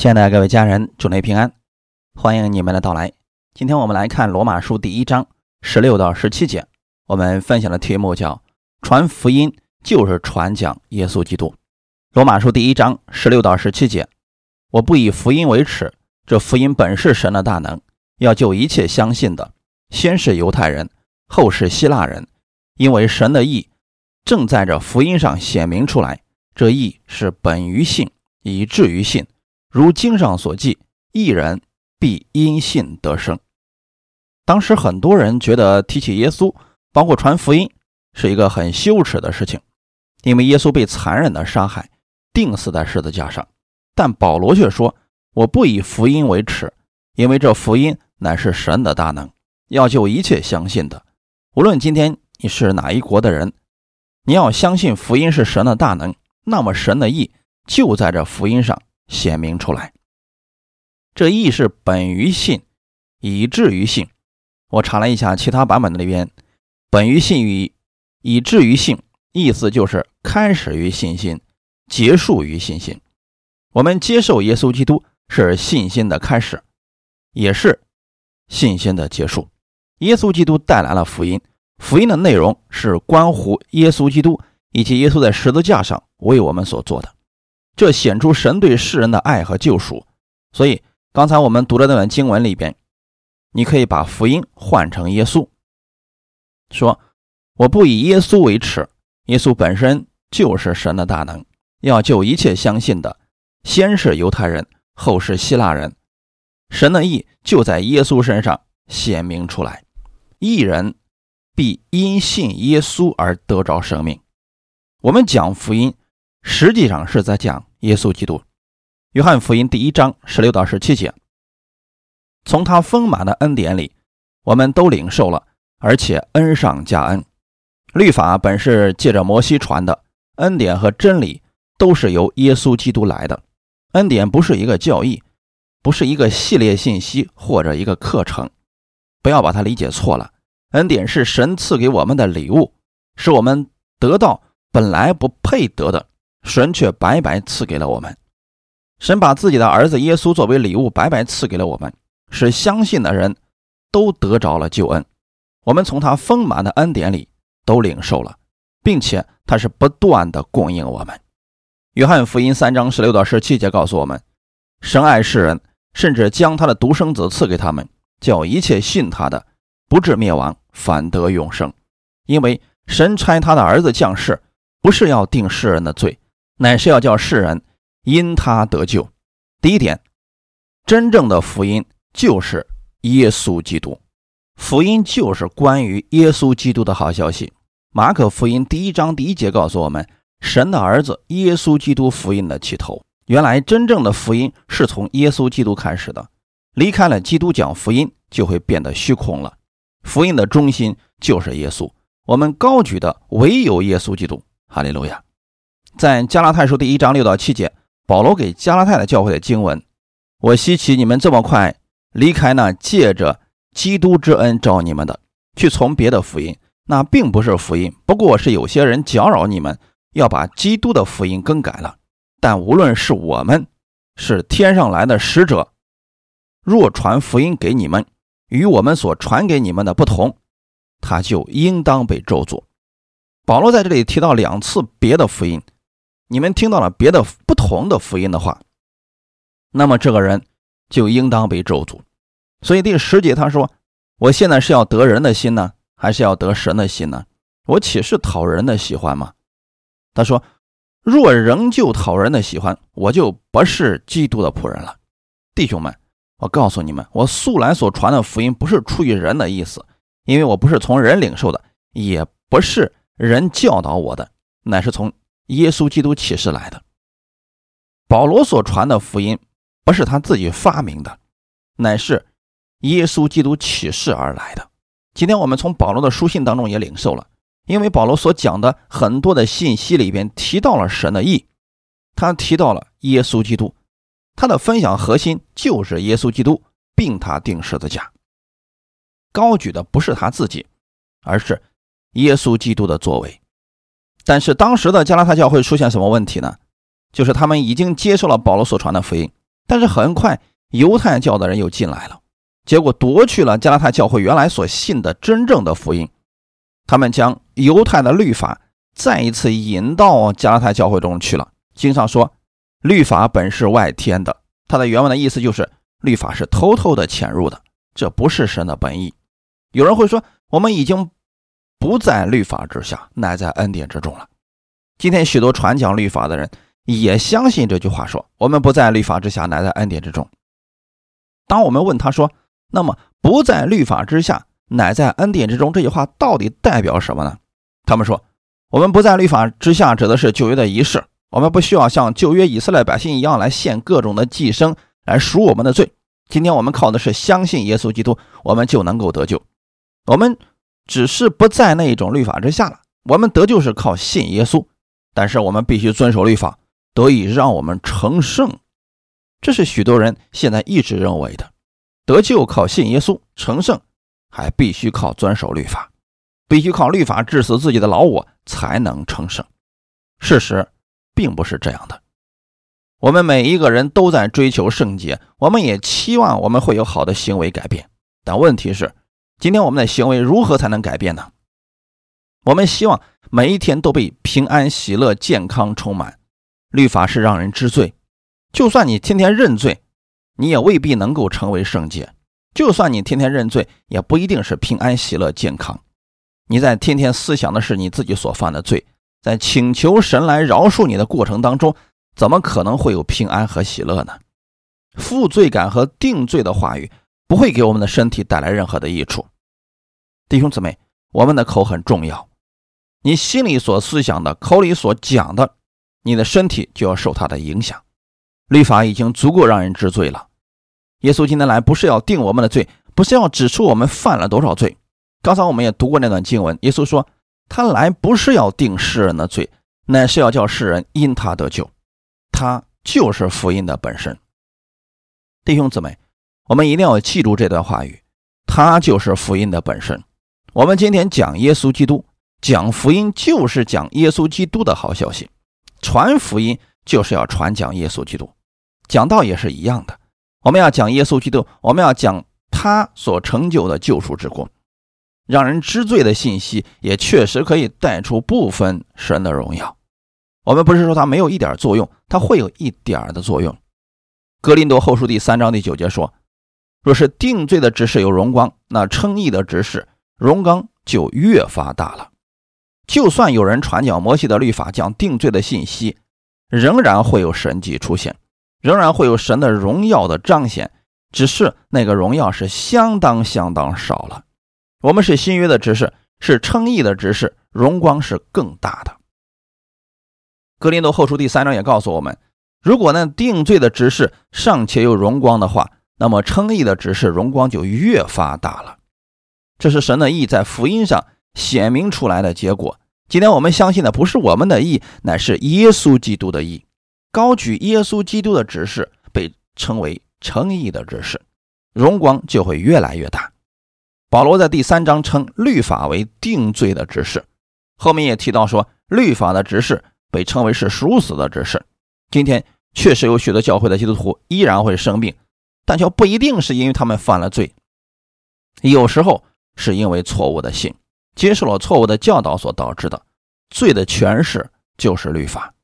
亲爱的各位家人，祝您平安，欢迎你们的到来。今天我们来看罗马书第一章十六到十七节，我们分享的题目叫“传福音就是传讲耶稣基督”。罗马书第一章十六到十七节，我不以福音为耻，这福音本是神的大能，要救一切相信的，先是犹太人，后是希腊人，因为神的意正在这福音上显明出来，这意是本于信，以至于信。如经上所记，一人必因信得生。当时很多人觉得提起耶稣，包括传福音，是一个很羞耻的事情，因为耶稣被残忍的杀害，钉死在十字架上。但保罗却说：“我不以福音为耻，因为这福音乃是神的大能，要救一切相信的。无论今天你是哪一国的人，你要相信福音是神的大能，那么神的意就在这福音上。”显明出来，这义是本于信，以至于信。我查了一下其他版本的里边，本于信与以至于信，意思就是开始于信心，结束于信心。我们接受耶稣基督是信心的开始，也是信心的结束。耶稣基督带来了福音，福音的内容是关乎耶稣基督以及耶稣在十字架上为我们所做的。这显出神对世人的爱和救赎，所以刚才我们读的那段经文里边，你可以把福音换成耶稣，说：“我不以耶稣为耻，耶稣本身就是神的大能，要救一切相信的，先是犹太人，后是希腊人。神的意就在耶稣身上显明出来，一人必因信耶稣而得着生命。我们讲福音，实际上是在讲。”耶稣基督，约翰福音第一章十六到十七节，从他丰满的恩典里，我们都领受了，而且恩上加恩。律法本是借着摩西传的，恩典和真理都是由耶稣基督来的。恩典不是一个教义，不是一个系列信息或者一个课程，不要把它理解错了。恩典是神赐给我们的礼物，是我们得到本来不配得的。神却白白赐给了我们，神把自己的儿子耶稣作为礼物白白赐给了我们，使相信的人都得着了救恩。我们从他丰满的恩典里都领受了，并且他是不断的供应我们。约翰福音三章十六到十七节告诉我们，神爱世人，甚至将他的独生子赐给他们，叫一切信他的不至灭亡，反得永生。因为神差他的儿子降世，不是要定世人的罪。乃是要叫世人因他得救。第一点，真正的福音就是耶稣基督，福音就是关于耶稣基督的好消息。马可福音第一章第一节告诉我们，神的儿子耶稣基督福音的起头。原来真正的福音是从耶稣基督开始的，离开了基督讲福音，就会变得虚空了。福音的中心就是耶稣，我们高举的唯有耶稣基督。哈利路亚。在加拉太书第一章六到七节，保罗给加拉太的教会的经文：“我希奇你们这么快离开那借着基督之恩召你们的，去从别的福音，那并不是福音，不过是有些人搅扰你们，要把基督的福音更改了。但无论是我们，是天上来的使者，若传福音给你们，与我们所传给你们的不同，他就应当被咒诅。”保罗在这里提到两次别的福音。你们听到了别的不同的福音的话，那么这个人就应当被咒诅。所以第十节他说：“我现在是要得人的心呢，还是要得神的心呢？我岂是讨人的喜欢吗？”他说：“若仍旧讨人的喜欢，我就不是基督的仆人了。”弟兄们，我告诉你们，我素来所传的福音不是出于人的意思，因为我不是从人领受的，也不是人教导我的，乃是从。耶稣基督启示来的，保罗所传的福音不是他自己发明的，乃是耶稣基督启示而来的。今天我们从保罗的书信当中也领受了，因为保罗所讲的很多的信息里边提到了神的意，他提到了耶稣基督，他的分享核心就是耶稣基督，并他定十字架，高举的不是他自己，而是耶稣基督的作为。但是当时的加拉太教会出现什么问题呢？就是他们已经接受了保罗所传的福音，但是很快犹太教的人又进来了，结果夺去了加拉太教会原来所信的真正的福音。他们将犹太的律法再一次引到加拉太教会中去了。经上说，律法本是外天的，它的原文的意思就是律法是偷偷的潜入的，这不是神的本意。有人会说，我们已经不在律法之下，乃在恩典之中了。今天许多传讲律法的人也相信这句话，说我们不在律法之下，乃在恩典之中。当我们问他说，那么不在律法之下？乃在恩典之中，这句话到底代表什么呢？他们说，我们不在律法之下，指的是旧约的仪式，我们不需要像旧约以色列百姓一样来献各种的祭牲来赎我们的罪。今天我们靠的是相信耶稣基督，我们就能够得救。我们只是不在那一种律法之下了。我们得救是靠信耶稣，但是我们必须遵守律法，得以让我们成圣。这是许多人现在一直认为的，得救靠信耶稣成圣。还必须靠遵守律法，必须靠律法治死自己的老我才能成圣。事实并不是这样的。我们每一个人都在追求圣洁，我们也期望我们会有好的行为改变。但问题是，今天我们的行为如何才能改变呢？我们希望每一天都被平安、喜乐、健康充满。律法是让人知罪，就算你天天认罪，你也未必能够成为圣洁。就算你天天认罪，也不一定是平安、喜乐、健康。你在天天思想的是你自己所犯的罪，在请求神来饶恕你的过程当中，怎么可能会有平安和喜乐呢？负罪感和定罪的话语不会给我们的身体带来任何的益处。弟兄姊妹，我们的口很重要，你心里所思想的，口里所讲的，你的身体就要受它的影响。律法已经足够让人知罪了。耶稣今天来不是要定我们的罪，不是要指出我们犯了多少罪。刚才我们也读过那段经文，耶稣说他来不是要定世人的罪，乃是要叫世人因他得救。他就是福音的本身。弟兄姊妹，我们一定要记住这段话语，它就是福音的本身。我们今天讲耶稣基督，讲福音就是讲耶稣基督的好消息，传福音就是要传讲耶稣基督，讲道也是一样的。我们要讲耶稣基督，我们要讲他所成就的救赎之功，让人知罪的信息，也确实可以带出部分神的荣耀。我们不是说它没有一点作用，它会有一点的作用。格林多后书第三章第九节说：“若是定罪的执事有荣光，那称义的执事荣光就越发大了。就算有人传讲摩西的律法，讲定罪的信息，仍然会有神迹出现。”仍然会有神的荣耀的彰显，只是那个荣耀是相当相当少了。我们是新约的执事，是称义的执事，荣光是更大的。格林多后书第三章也告诉我们，如果那定罪的执事尚且有荣光的话，那么称义的执事荣光就越发大了。这是神的义在福音上显明出来的结果。今天我们相信的不是我们的义，乃是耶稣基督的义。高举耶稣基督的指示被称为称义的指示，荣光就会越来越大。保罗在第三章称律法为定罪的指示，后面也提到说律法的指示被称为是赎死的指示。今天确实有许多教会的基督徒依然会生病，但却不一定是因为他们犯了罪，有时候是因为错误的信，接受了错误的教导所导致的。罪的诠释就是律法。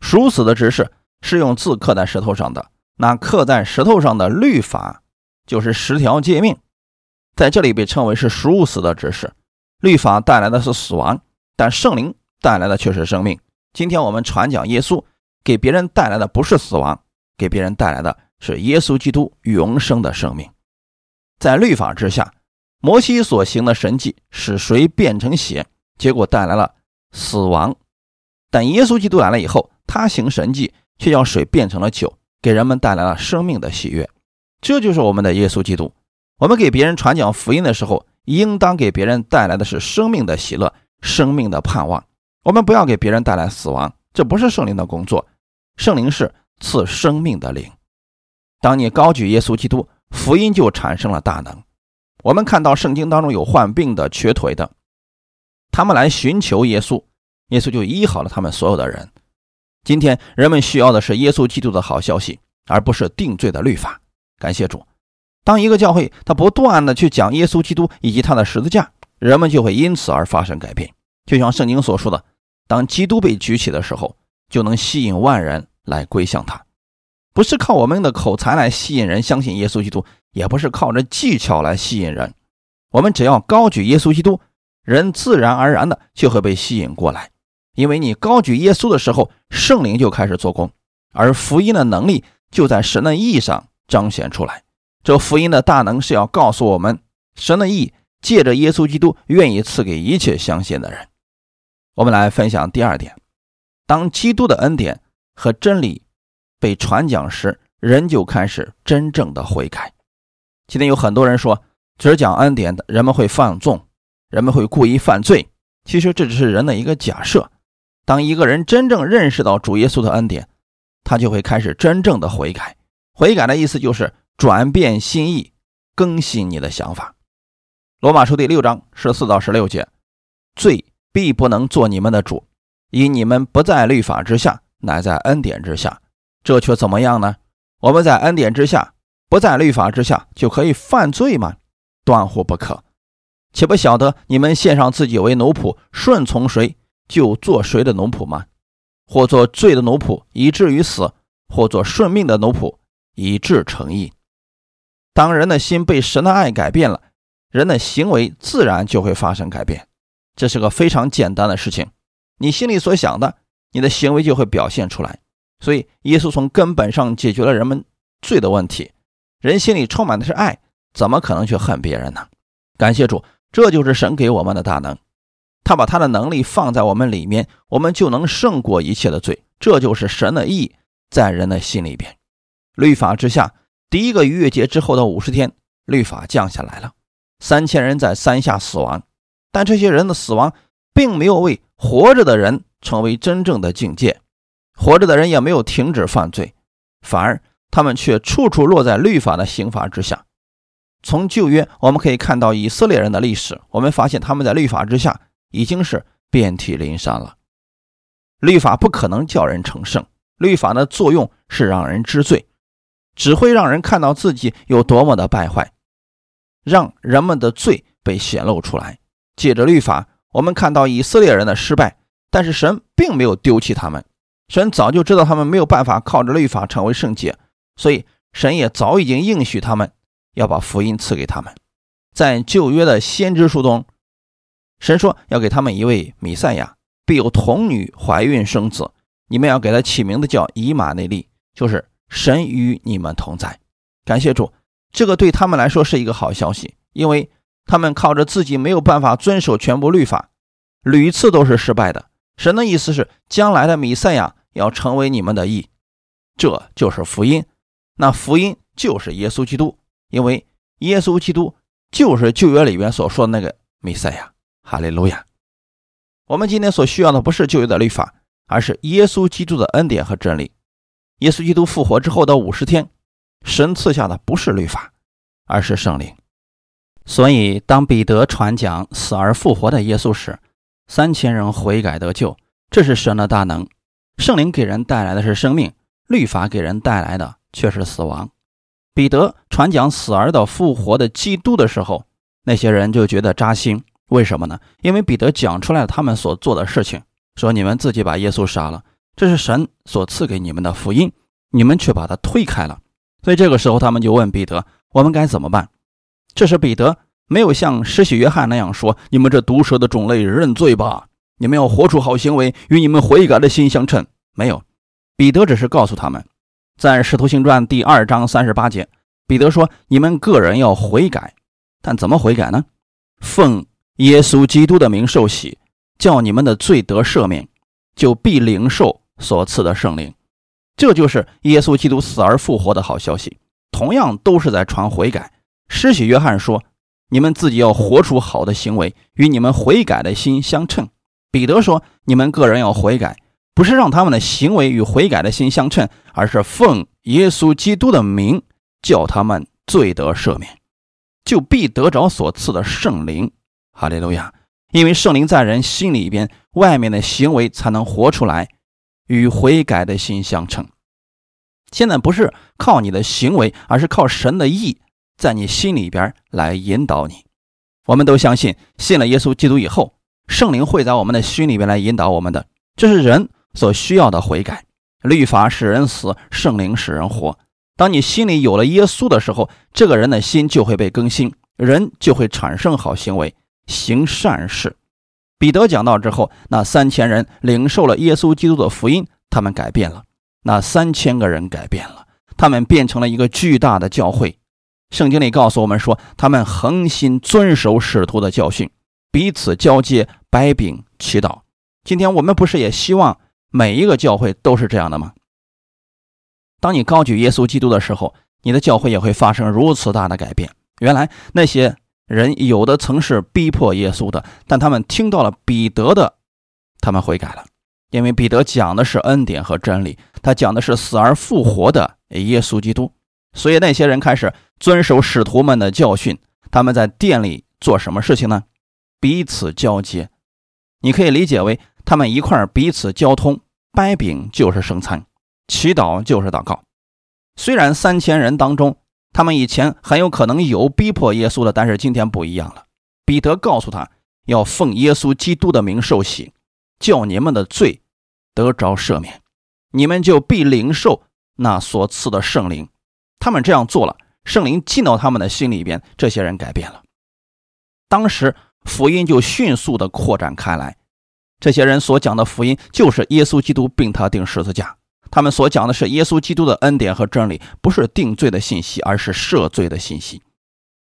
赎死的执事是用字刻在石头上的，那刻在石头上的律法就是十条诫命，在这里被称为是赎死的执事。律法带来的是死亡，但圣灵带来的却是生命。今天我们传讲耶稣，给别人带来的不是死亡，给别人带来的是耶稣基督永生的生命。在律法之下，摩西所行的神迹使水变成血，结果带来了死亡，但耶稣基督来了以后。他行神迹，却将水变成了酒，给人们带来了生命的喜悦。这就是我们的耶稣基督。我们给别人传讲福音的时候，应当给别人带来的是生命的喜乐、生命的盼望。我们不要给别人带来死亡，这不是圣灵的工作。圣灵是赐生命的灵。当你高举耶稣基督，福音就产生了大能。我们看到圣经当中有患病的、瘸腿的，他们来寻求耶稣，耶稣就医好了他们所有的人。今天人们需要的是耶稣基督的好消息，而不是定罪的律法。感谢主。当一个教会他不断的去讲耶稣基督以及他的十字架，人们就会因此而发生改变。就像圣经所说的，当基督被举起的时候，就能吸引万人来归向他。不是靠我们的口才来吸引人相信耶稣基督，也不是靠着技巧来吸引人。我们只要高举耶稣基督，人自然而然的就会被吸引过来。因为你高举耶稣的时候，圣灵就开始做工，而福音的能力就在神的意上彰显出来。这福音的大能是要告诉我们，神的意借着耶稣基督愿意赐给一切相信的人。我们来分享第二点：当基督的恩典和真理被传讲时，人就开始真正的悔改。今天有很多人说，只讲恩典的人们会放纵，人们会故意犯罪。其实这只是人的一个假设。当一个人真正认识到主耶稣的恩典，他就会开始真正的悔改。悔改的意思就是。转变心意，更新你的想法。罗马书第六章十四到十六节：罪必不能做你们的主，因你们不在律法之下，乃在恩典之下。这却怎么样呢？我们在恩典之下，不在律法之下，就可以犯罪吗？断乎不可。岂不晓得你们献上自己为奴仆，顺从谁就做谁的奴仆吗？或做罪的奴仆，以至于死；或做顺命的奴仆，以致成义。当人的心被神的爱改变了，人的行为自然就会发生改变。这是个非常简单的事情，你心里所想的，你的行为就会表现出来。所以，耶稣从根本上解决了人们罪的问题。人心里充满的是爱，怎么可能去恨别人呢？感谢主，这就是神给我们的大能。他把他的能力放在我们里面，我们就能胜过一切的罪。这就是神的意在人的心里边。律法之下。第一个逾越节之后的五十天，律法降下来了，三千人在山下死亡，但这些人的死亡并没有为活着的人成为真正的境界，活着的人也没有停止犯罪，反而他们却处处落在律法的刑罚之下。从旧约我们可以看到以色列人的历史，我们发现他们在律法之下已经是遍体鳞伤了。律法不可能叫人成圣，律法的作用是让人知罪。只会让人看到自己有多么的败坏，让人们的罪被显露出来。借着律法，我们看到以色列人的失败，但是神并没有丢弃他们。神早就知道他们没有办法靠着律法成为圣洁，所以神也早已经应许他们要把福音赐给他们。在旧约的先知书中，神说要给他们一位弥赛亚，必有童女怀孕生子，你们要给他起名字叫以马内利，就是。神与你们同在，感谢主，这个对他们来说是一个好消息，因为他们靠着自己没有办法遵守全部律法，屡次都是失败的。神的意思是，将来的弥赛亚要成为你们的义，这就是福音。那福音就是耶稣基督，因为耶稣基督就是旧约里面所说的那个弥赛亚。哈利路亚！我们今天所需要的不是旧约的律法，而是耶稣基督的恩典和真理。耶稣基督复活之后的五十天，神赐下的不是律法，而是圣灵。所以，当彼得传讲死而复活的耶稣时，三千人悔改得救，这是神的大能。圣灵给人带来的是生命，律法给人带来的却是死亡。彼得传讲死而的复活的基督的时候，那些人就觉得扎心。为什么呢？因为彼得讲出来了他们所做的事情，说你们自己把耶稣杀了。这是神所赐给你们的福音，你们却把它推开了。所以这个时候，他们就问彼得：“我们该怎么办？”这时，彼得没有像施洗约翰那样说：“你们这毒蛇的种类，认罪吧！你们要活出好行为，与你们悔改的心相称。”没有，彼得只是告诉他们，在《使徒行传》第二章三十八节，彼得说：“你们个人要悔改，但怎么悔改呢？奉耶稣基督的名受洗，叫你们的罪得赦免，就必领受。”所赐的圣灵，这就是耶稣基督死而复活的好消息。同样都是在传悔改。施洗约翰说：“你们自己要活出好的行为，与你们悔改的心相称。”彼得说：“你们个人要悔改，不是让他们的行为与悔改的心相称，而是奉耶稣基督的名，叫他们罪得赦免，就必得着所赐的圣灵。”哈利路亚！因为圣灵在人心里边，外面的行为才能活出来。与悔改的心相称，现在不是靠你的行为，而是靠神的意在你心里边来引导你。我们都相信，信了耶稣基督以后，圣灵会在我们的心里边来引导我们的。这是人所需要的悔改。律法使人死，圣灵使人活。当你心里有了耶稣的时候，这个人的心就会被更新，人就会产生好行为，行善事。彼得讲到之后，那三千人领受了耶稣基督的福音，他们改变了。那三千个人改变了，他们变成了一个巨大的教会。圣经里告诉我们说，他们恒心遵守使徒的教训，彼此交接、掰饼、祈祷。今天我们不是也希望每一个教会都是这样的吗？当你高举耶稣基督的时候，你的教会也会发生如此大的改变。原来那些人有的曾是逼迫耶稣的，但他们听到了彼得的，他们悔改了，因为彼得讲的是恩典和真理，他讲的是死而复活的耶稣基督，所以那些人开始遵守使徒们的教训。他们在店里做什么事情呢？彼此交接，你可以理解为他们一块彼此交通，掰饼就是圣餐。祈祷就是祷告。虽然三千人当中，他们以前很有可能有逼迫耶稣的，但是今天不一样了。彼得告诉他，要奉耶稣基督的名受洗，叫你们的罪得着赦免，你们就必领受那所赐的圣灵。他们这样做了，圣灵进到他们的心里边，这些人改变了。当时福音就迅速的扩展开来。这些人所讲的福音，就是耶稣基督并他钉十字架。他们所讲的是耶稣基督的恩典和真理，不是定罪的信息，而是赦罪的信息。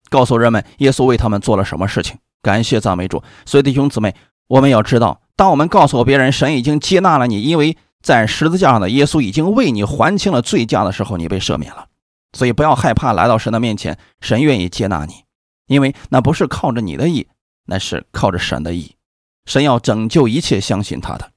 告诉人们耶稣为他们做了什么事情。感谢赞美主。所以弟兄姊妹，我们要知道，当我们告诉别人神已经接纳了你，因为在十字架上的耶稣已经为你还清了罪价的时候，你被赦免了。所以不要害怕来到神的面前，神愿意接纳你，因为那不是靠着你的意，那是靠着神的义。神要拯救一切相信他的。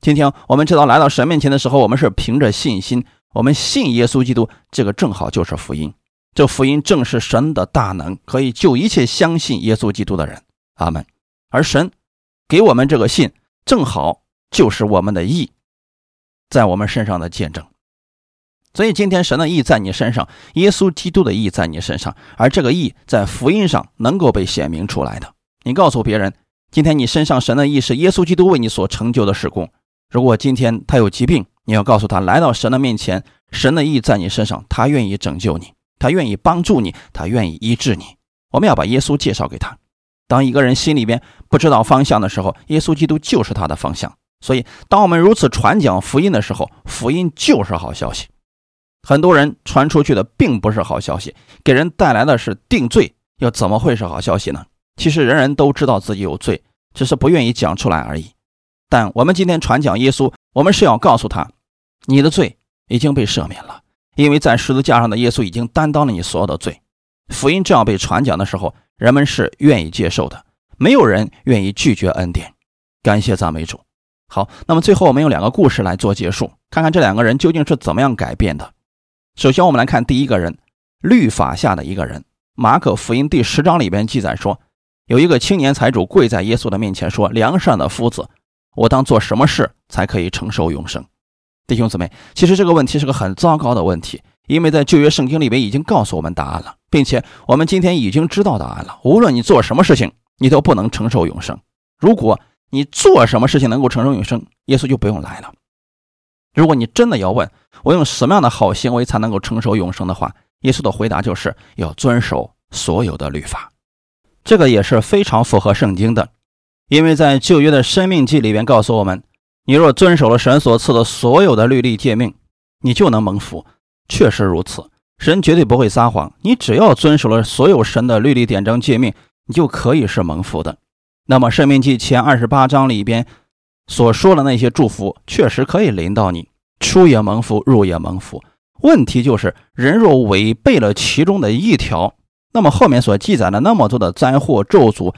今天我们知道，来到神面前的时候，我们是凭着信心，我们信耶稣基督，这个正好就是福音。这福音正是神的大能，可以救一切相信耶稣基督的人。阿门。而神给我们这个信，正好就是我们的义，在我们身上的见证。所以今天神的义在你身上，耶稣基督的义在你身上，而这个义在福音上能够被显明出来的。你告诉别人，今天你身上神的意是耶稣基督为你所成就的事工。如果今天他有疾病，你要告诉他，来到神的面前，神的意在你身上，他愿意拯救你，他愿意帮助你，他愿意医治你。我们要把耶稣介绍给他。当一个人心里边不知道方向的时候，耶稣基督就是他的方向。所以，当我们如此传讲福音的时候，福音就是好消息。很多人传出去的并不是好消息，给人带来的是定罪，又怎么会是好消息呢？其实人人都知道自己有罪，只是不愿意讲出来而已。但我们今天传讲耶稣，我们是要告诉他，你的罪已经被赦免了，因为在十字架上的耶稣已经担当了你所有的罪。福音这样被传讲的时候，人们是愿意接受的，没有人愿意拒绝恩典。感谢赞美主。好，那么最后我们用两个故事来做结束，看看这两个人究竟是怎么样改变的。首先，我们来看第一个人，律法下的一个人。马可福音第十章里边记载说，有一个青年财主跪在耶稣的面前说：“良善的夫子。”我当做什么事才可以承受永生？弟兄姊妹，其实这个问题是个很糟糕的问题，因为在旧约圣经里面已经告诉我们答案了，并且我们今天已经知道答案了。无论你做什么事情，你都不能承受永生。如果你做什么事情能够承受永生，耶稣就不用来了。如果你真的要问我用什么样的好行为才能够承受永生的话，耶稣的回答就是要遵守所有的律法，这个也是非常符合圣经的。因为在旧约的生命记里边告诉我们，你若遵守了神所赐的所有的律例诫命，你就能蒙福。确实如此，神绝对不会撒谎。你只要遵守了所有神的律例典章诫命，你就可以是蒙福的。那么生命记前二十八章里边所说的那些祝福，确实可以临到你，出也蒙福，入也蒙福。问题就是，人若违背了其中的一条，那么后面所记载的那么多的灾祸咒诅。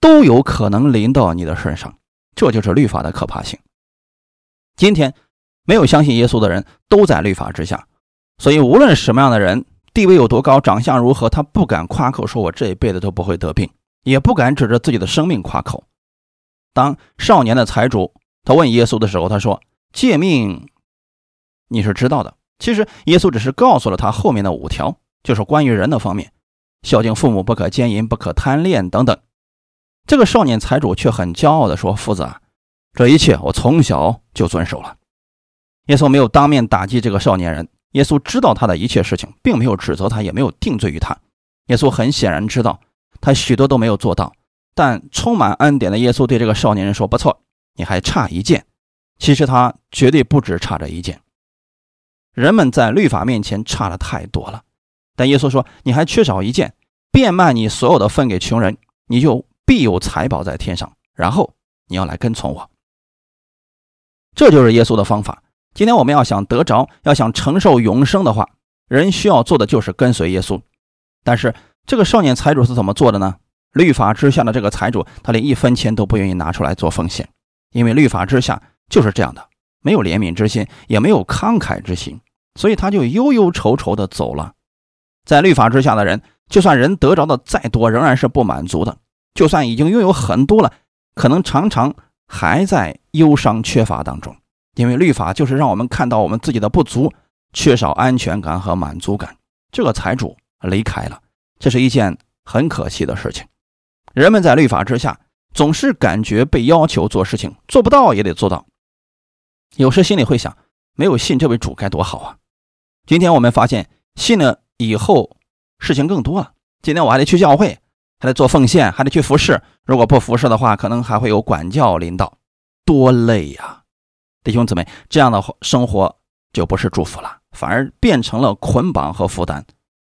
都有可能临到你的身上，这就是律法的可怕性。今天没有相信耶稣的人都在律法之下，所以无论什么样的人，地位有多高，长相如何，他不敢夸口说“我这一辈子都不会得病”，也不敢指着自己的生命夸口。当少年的财主他问耶稣的时候，他说：“借命你是知道的，其实耶稣只是告诉了他后面的五条，就是关于人的方面，孝敬父母，不可奸淫，不可贪恋等等。这个少年财主却很骄傲地说：“夫子啊，这一切我从小就遵守了。”耶稣没有当面打击这个少年人，耶稣知道他的一切事情，并没有指责他，也没有定罪于他。耶稣很显然知道他许多都没有做到，但充满恩典的耶稣对这个少年人说：“不错，你还差一件。”其实他绝对不止差这一件。人们在律法面前差的太多了，但耶稣说：“你还缺少一件，变卖你所有的分给穷人，你就必有财宝在天上。然后你要来跟从我。”这就是耶稣的方法。今天我们要想得着，要想承受永生的话，人需要做的就是跟随耶稣。但是这个少年财主是怎么做的呢？律法之下的这个财主，他连一分钱都不愿意拿出来做奉献，因为律法之下。就是这样的，没有怜悯之心，也没有慷慨之心，所以他就忧忧愁愁的走了。在律法之下的人，就算人得着的再多，仍然是不满足的；就算已经拥有很多了，可能常常还在忧伤缺乏当中。因为律法就是让我们看到我们自己的不足，缺少安全感和满足感。这个财主离开了，这是一件很可惜的事情。人们在律法之下，总是感觉被要求做事情，做不到也得做到。有时心里会想，没有信这位主该多好啊！今天我们发现信了以后，事情更多了。今天我还得去教会，还得做奉献，还得去服侍。如果不服侍的话，可能还会有管教领导，多累呀！弟兄姊妹，这样的生活就不是祝福了，反而变成了捆绑和负担。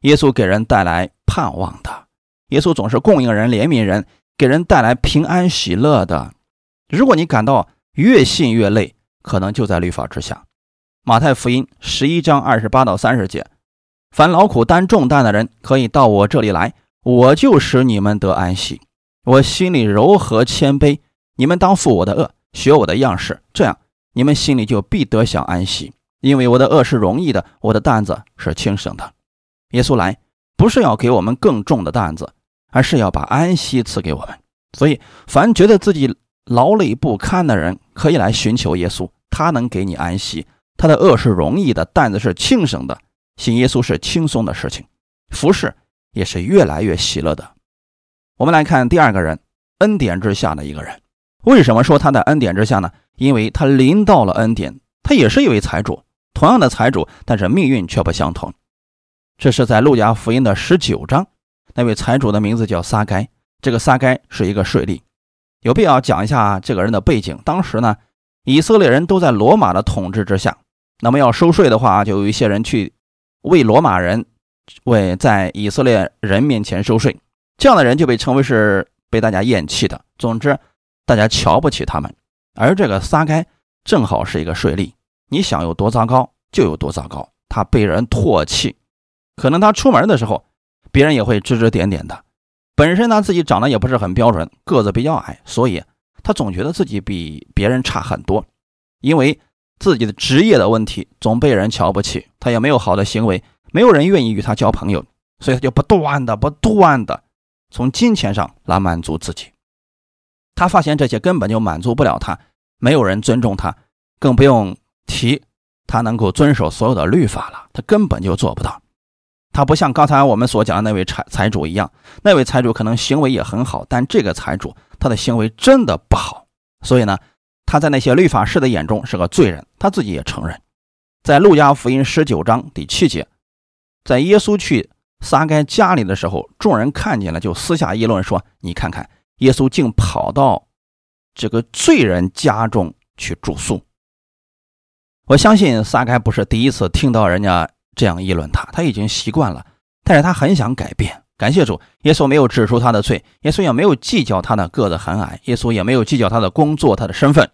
耶稣给人带来盼望的，耶稣总是供应人、怜悯人，给人带来平安喜乐的。如果你感到越信越累，可能就在律法之下。马太福音十一章二十八到三十节：凡劳苦担重担的人，可以到我这里来，我就使你们得安息。我心里柔和谦卑，你们当负我的恶，学我的样式，这样你们心里就必得享安息。因为我的恶是容易的，我的担子是轻省的。耶稣来不是要给我们更重的担子，而是要把安息赐给我们。所以，凡觉得自己劳累不堪的人，可以来寻求耶稣。他能给你安息，他的恶是容易的，担子是轻省的。信耶稣是轻松的事情，服侍也是越来越喜乐的。我们来看第二个人，恩典之下的一个人。为什么说他在恩典之下呢？因为他临到了恩典，他也是一位财主，同样的财主，但是命运却不相同。这是在路加福音的十九章，那位财主的名字叫撒该。这个撒该是一个税吏，有必要讲一下这个人的背景。当时呢？以色列人都在罗马的统治之下，那么要收税的话，就有一些人去为罗马人为在以色列人面前收税，这样的人就被称为是被大家厌弃的。总之，大家瞧不起他们。而这个撒该正好是一个税吏，你想有多糟糕就有多糟糕。他被人唾弃，可能他出门的时候，别人也会指指点点的。本身他自己长得也不是很标准，个子比较矮，所以。他总觉得自己比别人差很多，因为自己的职业的问题总被人瞧不起，他也没有好的行为，没有人愿意与他交朋友，所以他就不断的、不断的从金钱上来满足自己。他发现这些根本就满足不了他，没有人尊重他，更不用提他能够遵守所有的律法了，他根本就做不到。他不像刚才我们所讲的那位财财主一样，那位财主可能行为也很好，但这个财主他的行为真的不好，所以呢，他在那些律法师的眼中是个罪人，他自己也承认。在路加福音十九章第七节，在耶稣去撒该家里的时候，众人看见了，就私下议论说：“你看看，耶稣竟跑到这个罪人家中去住宿。”我相信撒该不是第一次听到人家。这样议论他，他已经习惯了，但是他很想改变。感谢主，耶稣没有指出他的罪，耶稣也没有计较他的个子很矮，耶稣也没有计较他的工作、他的身份。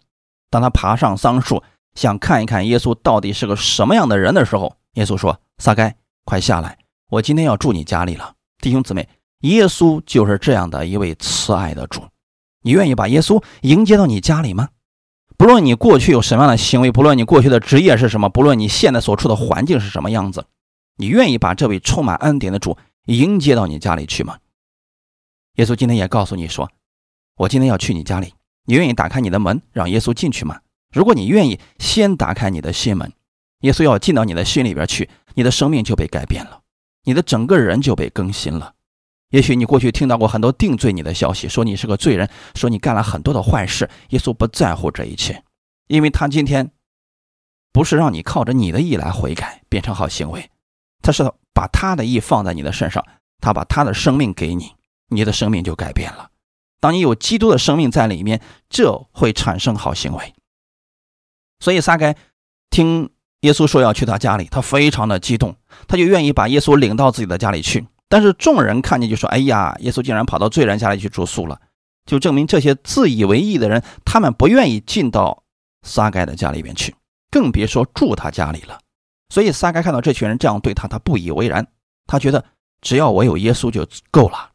当他爬上桑树，想看一看耶稣到底是个什么样的人的时候，耶稣说：“撒该，快下来，我今天要住你家里了。”弟兄姊妹，耶稣就是这样的一位慈爱的主，你愿意把耶稣迎接到你家里吗？不论你过去有什么样的行为，不论你过去的职业是什么，不论你现在所处的环境是什么样子，你愿意把这位充满恩典的主迎接到你家里去吗？耶稣今天也告诉你说：“我今天要去你家里，你愿意打开你的门让耶稣进去吗？”如果你愿意，先打开你的心门，耶稣要进到你的心里边去，你的生命就被改变了，你的整个人就被更新了。也许你过去听到过很多定罪你的消息，说你是个罪人，说你干了很多的坏事。耶稣不在乎这一切，因为他今天不是让你靠着你的意来悔改变成好行为，他是把他的意放在你的身上，他把他的生命给你，你的生命就改变了。当你有基督的生命在里面，这会产生好行为。所以撒该听耶稣说要去他家里，他非常的激动，他就愿意把耶稣领到自己的家里去。但是众人看见就说：“哎呀，耶稣竟然跑到罪人家里去住宿了，就证明这些自以为义的人，他们不愿意进到撒该的家里边去，更别说住他家里了。所以撒该看到这群人这样对他，他不以为然，他觉得只要我有耶稣就够了。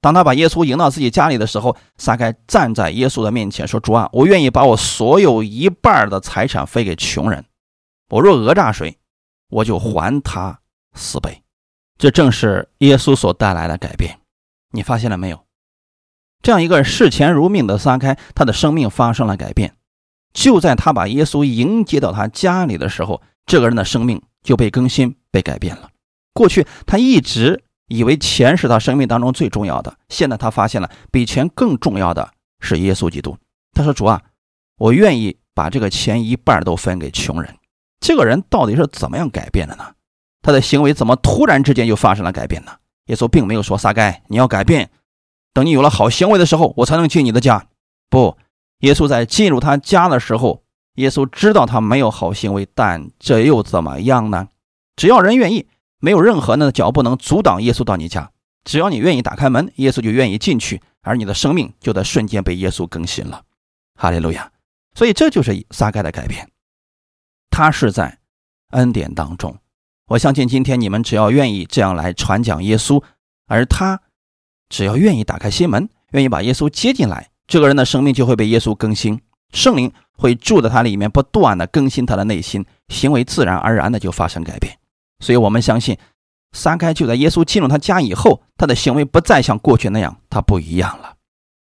当他把耶稣迎到自己家里的时候，撒该站在耶稣的面前说：‘主啊，我愿意把我所有一半的财产分给穷人，我若讹诈谁，我就还他四倍。’”这正是耶稣所带来的改变，你发现了没有？这样一个视钱如命的撒开，他的生命发生了改变。就在他把耶稣迎接到他家里的时候，这个人的生命就被更新、被改变了。过去他一直以为钱是他生命当中最重要的，现在他发现了比钱更重要的是耶稣基督。他说：“主啊，我愿意把这个钱一半都分给穷人。”这个人到底是怎么样改变的呢？他的行为怎么突然之间就发生了改变呢？耶稣并没有说撒该你要改变，等你有了好行为的时候，我才能进你的家。不，耶稣在进入他家的时候，耶稣知道他没有好行为，但这又怎么样呢？只要人愿意，没有任何的脚步能阻挡耶稣到你家。只要你愿意打开门，耶稣就愿意进去，而你的生命就在瞬间被耶稣更新了。哈利路亚！所以这就是撒该的改变，他是在恩典当中。我相信今天你们只要愿意这样来传讲耶稣，而他只要愿意打开心门，愿意把耶稣接进来，这个人的生命就会被耶稣更新，圣灵会住在他里面，不断的更新他的内心，行为自然而然的就发生改变。所以，我们相信撒该就在耶稣进入他家以后，他的行为不再像过去那样，他不一样了。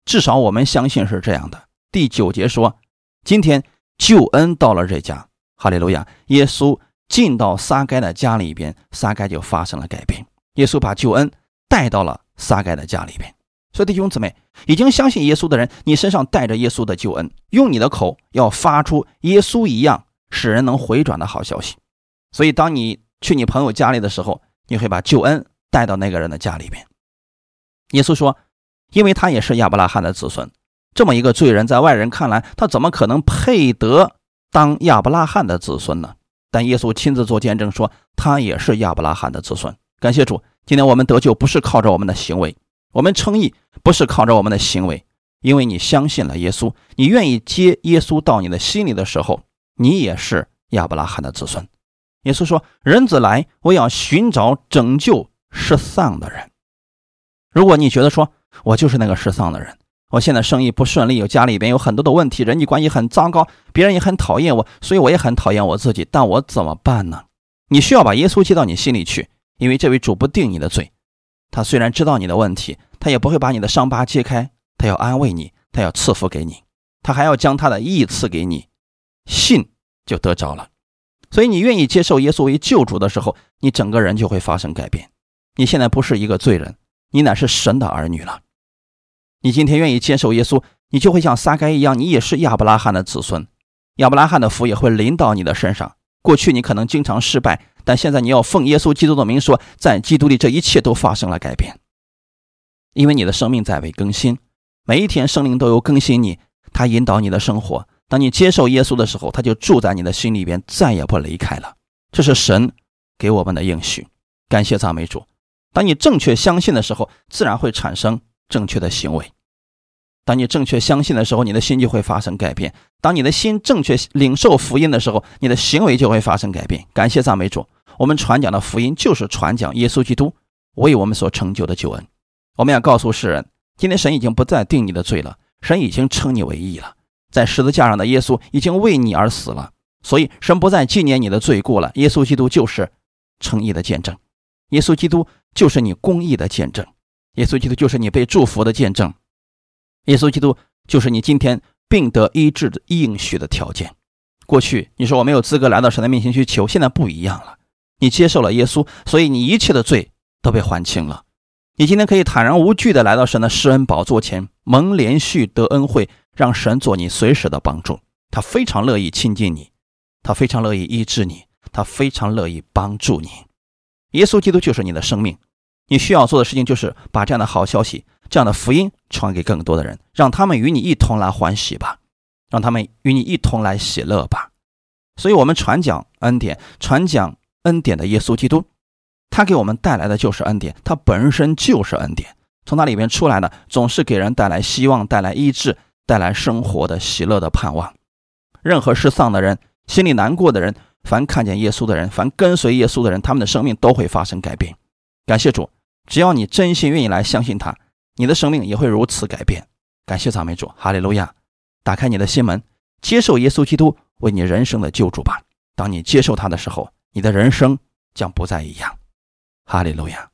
至少我们相信是这样的。第九节说，今天救恩到了这家，哈利路亚，耶稣。进到撒该的家里边，撒该就发生了改变。耶稣把救恩带到了撒该的家里边。所以弟兄姊妹，已经相信耶稣的人，你身上带着耶稣的救恩，用你的口要发出耶稣一样使人能回转的好消息。所以，当你去你朋友家里的时候，你会把救恩带到那个人的家里边。耶稣说：“因为他也是亚伯拉罕的子孙，这么一个罪人，在外人看来，他怎么可能配得当亚伯拉罕的子孙呢？”但耶稣亲自做见证说，他也是亚伯拉罕的子孙。感谢主，今天我们得救不是靠着我们的行为，我们称义不是靠着我们的行为，因为你相信了耶稣，你愿意接耶稣到你的心里的时候，你也是亚伯拉罕的子孙。耶稣说：“人子来，我要寻找拯救失丧的人。”如果你觉得说我就是那个失丧的人。我现在生意不顺利，有家里边有很多的问题，人际关系很糟糕，别人也很讨厌我，所以我也很讨厌我自己。但我怎么办呢？你需要把耶稣接到你心里去，因为这位主不定你的罪，他虽然知道你的问题，他也不会把你的伤疤揭开，他要安慰你，他要赐福给你，他还要将他的义赐给你，信就得着了。所以你愿意接受耶稣为救主的时候，你整个人就会发生改变。你现在不是一个罪人，你乃是神的儿女了。你今天愿意接受耶稣，你就会像撒该一样，你也是亚伯拉罕的子孙，亚伯拉罕的福也会临到你的身上。过去你可能经常失败，但现在你要奉耶稣基督的名说，在基督里这一切都发生了改变，因为你的生命在被更新，每一天圣灵都有更新你，他引导你的生活。当你接受耶稣的时候，他就住在你的心里边，再也不离开了。这是神给我们的应许，感谢赞美主。当你正确相信的时候，自然会产生。正确的行为，当你正确相信的时候，你的心就会发生改变；当你的心正确领受福音的时候，你的行为就会发生改变。感谢赞美主，我们传讲的福音就是传讲耶稣基督为我们所成就的救恩。我们要告诉世人，今天神已经不再定你的罪了，神已经称你为义了，在十字架上的耶稣已经为你而死了，所以神不再纪念你的罪过了。耶稣基督就是诚意的见证，耶稣基督就是你公义的见证。耶稣基督就是你被祝福的见证，耶稣基督就是你今天病得医治的应许的条件。过去你说我没有资格来到神的面前去求，现在不一样了。你接受了耶稣，所以你一切的罪都被还清了。你今天可以坦然无惧的来到神的施恩宝座前，蒙连续得恩惠，让神做你随时的帮助。他非常乐意亲近你，他非常乐意医治你，他非常乐意帮助你。耶稣基督就是你的生命。你需要做的事情就是把这样的好消息、这样的福音传给更多的人，让他们与你一同来欢喜吧，让他们与你一同来喜乐吧。所以，我们传讲恩典，传讲恩典的耶稣基督，他给我们带来的就是恩典，他本身就是恩典，从他里面出来的总是给人带来希望、带来医治、带来生活的喜乐的盼望。任何失丧的人、心里难过的人，凡看见耶稣的人，凡跟随耶稣的人，他们的生命都会发生改变。感谢主。只要你真心愿意来相信他，你的生命也会如此改变。感谢赞美主，哈利路亚！打开你的心门，接受耶稣基督为你人生的救主吧。当你接受他的时候，你的人生将不再一样。哈利路亚。